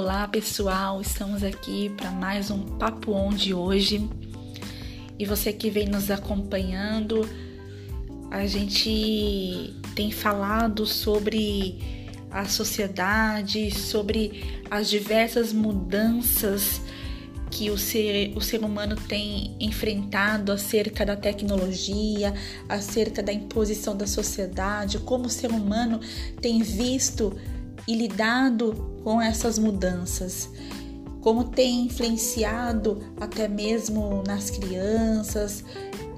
Olá pessoal, estamos aqui para mais um Papo On de hoje. E você que vem nos acompanhando, a gente tem falado sobre a sociedade, sobre as diversas mudanças que o ser, o ser humano tem enfrentado acerca da tecnologia, acerca da imposição da sociedade, como o ser humano tem visto e lidado com essas mudanças, como tem influenciado até mesmo nas crianças,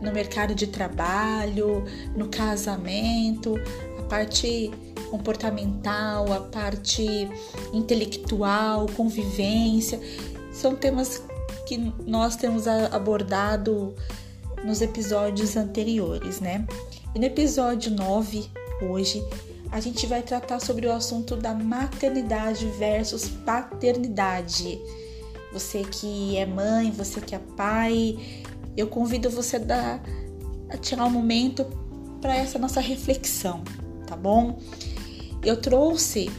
no mercado de trabalho, no casamento, a parte comportamental, a parte intelectual, convivência, são temas que nós temos abordado nos episódios anteriores, né? E no episódio 9, hoje, a gente vai tratar sobre o assunto da maternidade versus paternidade. Você que é mãe, você que é pai, eu convido você a, dar, a tirar um momento para essa nossa reflexão, tá bom? Eu trouxe,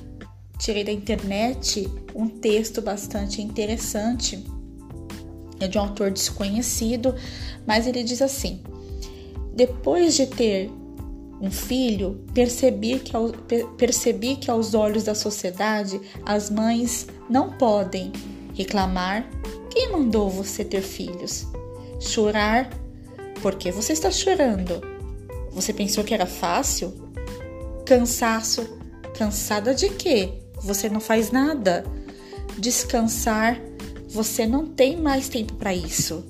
tirei da internet, um texto bastante interessante, é de um autor desconhecido, mas ele diz assim: depois de ter um filho, percebi que, percebi que aos olhos da sociedade as mães não podem reclamar quem mandou você ter filhos, chorar porque você está chorando. Você pensou que era fácil? Cansaço, cansada de quê? Você não faz nada. Descansar, você não tem mais tempo para isso.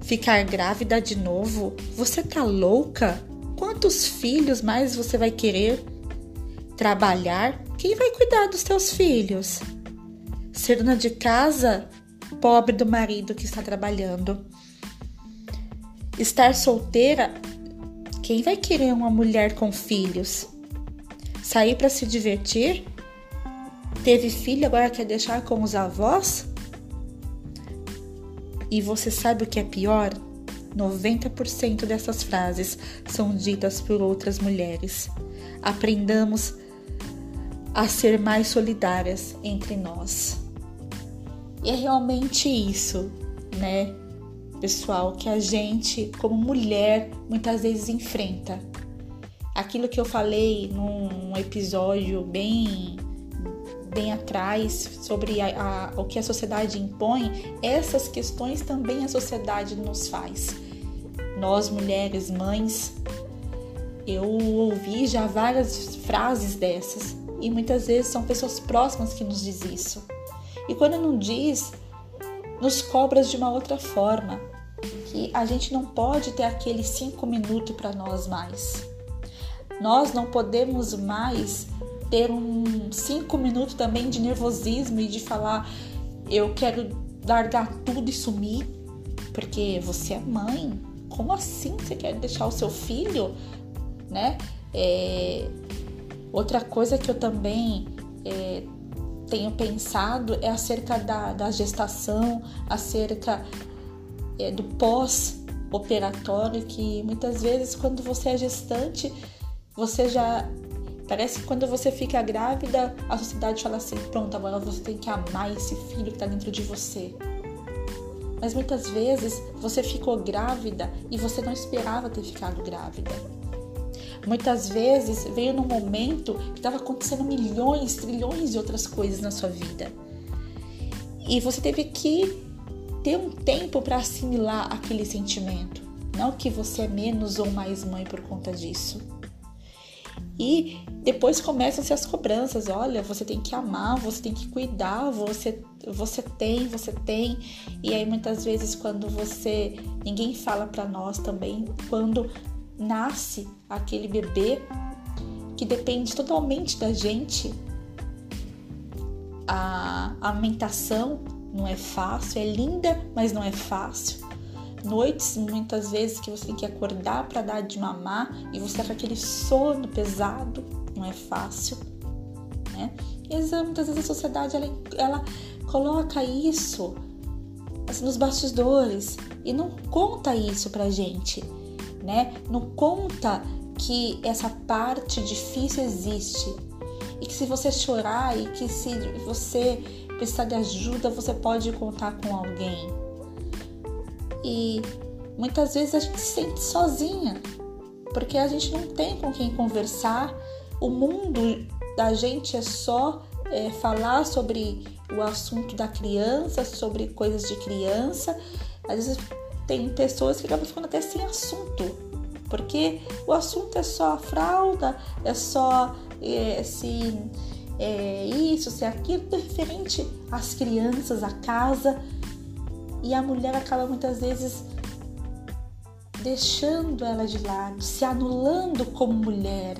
Ficar grávida de novo, você tá louca? Quantos filhos mais você vai querer? Trabalhar? Quem vai cuidar dos teus filhos? Ser dona de casa? Pobre do marido que está trabalhando. Estar solteira? Quem vai querer uma mulher com filhos? Sair para se divertir? Teve filho, agora quer deixar com os avós? E você sabe o que é pior? 90% dessas frases são ditas por outras mulheres. Aprendamos a ser mais solidárias entre nós. E é realmente isso, né, pessoal, que a gente, como mulher, muitas vezes enfrenta. Aquilo que eu falei num episódio bem bem atrás sobre a, a, o que a sociedade impõe, essas questões também a sociedade nos faz nós mulheres, mães, eu ouvi já várias frases dessas e muitas vezes são pessoas próximas que nos diz isso. E quando não diz, nos cobra de uma outra forma, que a gente não pode ter aqueles cinco minutos para nós mais. Nós não podemos mais ter um cinco minutos também de nervosismo e de falar eu quero largar tudo e sumir, porque você é mãe, como assim você quer deixar o seu filho, né? É, outra coisa que eu também é, tenho pensado é acerca da, da gestação, acerca é, do pós-operatório, que muitas vezes quando você é gestante, você já Parece que quando você fica grávida, a sociedade fala assim: pronto, agora você tem que amar esse filho que está dentro de você. Mas muitas vezes você ficou grávida e você não esperava ter ficado grávida. Muitas vezes veio num momento que estava acontecendo milhões, trilhões de outras coisas na sua vida. E você teve que ter um tempo para assimilar aquele sentimento. Não que você é menos ou mais mãe por conta disso. E depois começam-se as cobranças. Olha, você tem que amar, você tem que cuidar, você, você tem, você tem. E aí muitas vezes quando você. Ninguém fala para nós também quando nasce aquele bebê que depende totalmente da gente. A amamentação não é fácil, é linda, mas não é fácil noites muitas vezes que você tem que acordar para dar de mamar e você tá com aquele sono pesado, não é fácil, né? E muitas vezes a sociedade ela, ela coloca isso assim, nos bastidores e não conta isso pra gente, né? Não conta que essa parte difícil existe e que se você chorar e que se você precisar de ajuda, você pode contar com alguém. E muitas vezes a gente se sente sozinha, porque a gente não tem com quem conversar. O mundo da gente é só é, falar sobre o assunto da criança, sobre coisas de criança. Às vezes tem pessoas que acabam ficando até sem assunto, porque o assunto é só a fralda, é só é, se é, isso, se aquilo, referente às crianças, à casa. E a mulher acaba muitas vezes deixando ela de lado, se anulando como mulher.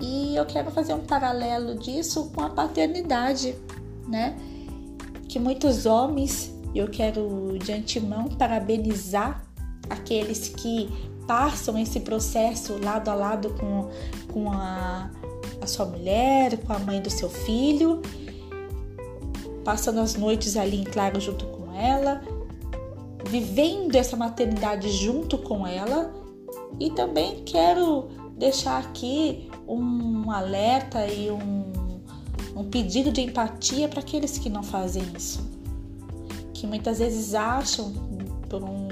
E eu quero fazer um paralelo disso com a paternidade, né? Que muitos homens, eu quero de antemão parabenizar aqueles que passam esse processo lado a lado com, com a, a sua mulher, com a mãe do seu filho, passando as noites ali em claro junto com ela, vivendo essa maternidade junto com ela. E também quero deixar aqui um alerta e um, um pedido de empatia para aqueles que não fazem isso, que muitas vezes acham por um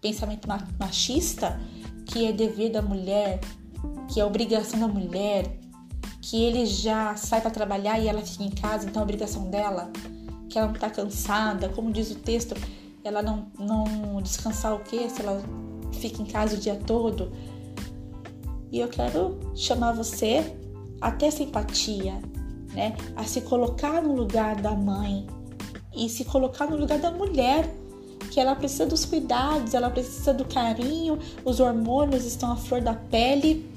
pensamento machista que é dever da mulher, que é obrigação da mulher, que ele já sai para trabalhar e ela fica em casa, então é obrigação dela, que ela não está cansada, como diz o texto, ela não, não descansar o quê? Se ela fica em casa o dia todo. E eu quero chamar você a ter simpatia, né? A se colocar no lugar da mãe e se colocar no lugar da mulher, que ela precisa dos cuidados, ela precisa do carinho, os hormônios estão à flor da pele.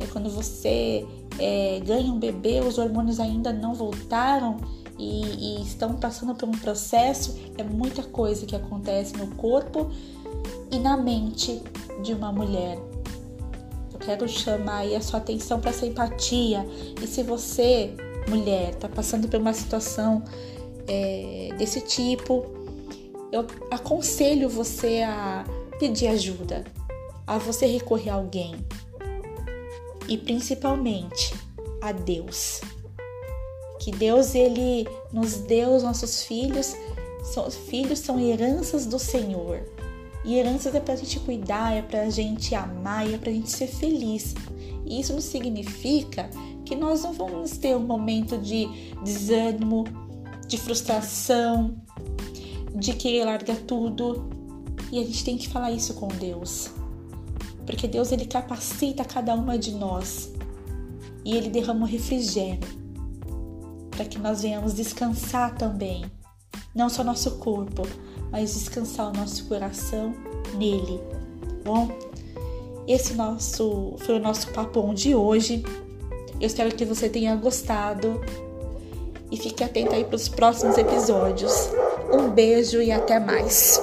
E quando você é, ganha um bebê, os hormônios ainda não voltaram e, e estão passando por um processo, é muita coisa que acontece no corpo e na mente de uma mulher. Eu quero chamar aí a sua atenção para essa empatia. E se você, mulher, está passando por uma situação é, desse tipo, eu aconselho você a pedir ajuda, a você recorrer a alguém e principalmente a Deus que Deus ele nos deu os nossos filhos, são, filhos são heranças do Senhor. E heranças é para a gente cuidar, é para a gente amar, é para a gente ser feliz. E isso não significa que nós não vamos ter um momento de desânimo, de frustração, de querer largar tudo. E a gente tem que falar isso com Deus. Porque Deus ele capacita cada uma de nós. E ele derrama o refrigério para que nós venhamos descansar também, não só nosso corpo, mas descansar o nosso coração nele. Tá bom, esse nosso foi o nosso papo de hoje. Eu espero que você tenha gostado e fique atento aí para os próximos episódios. Um beijo e até mais.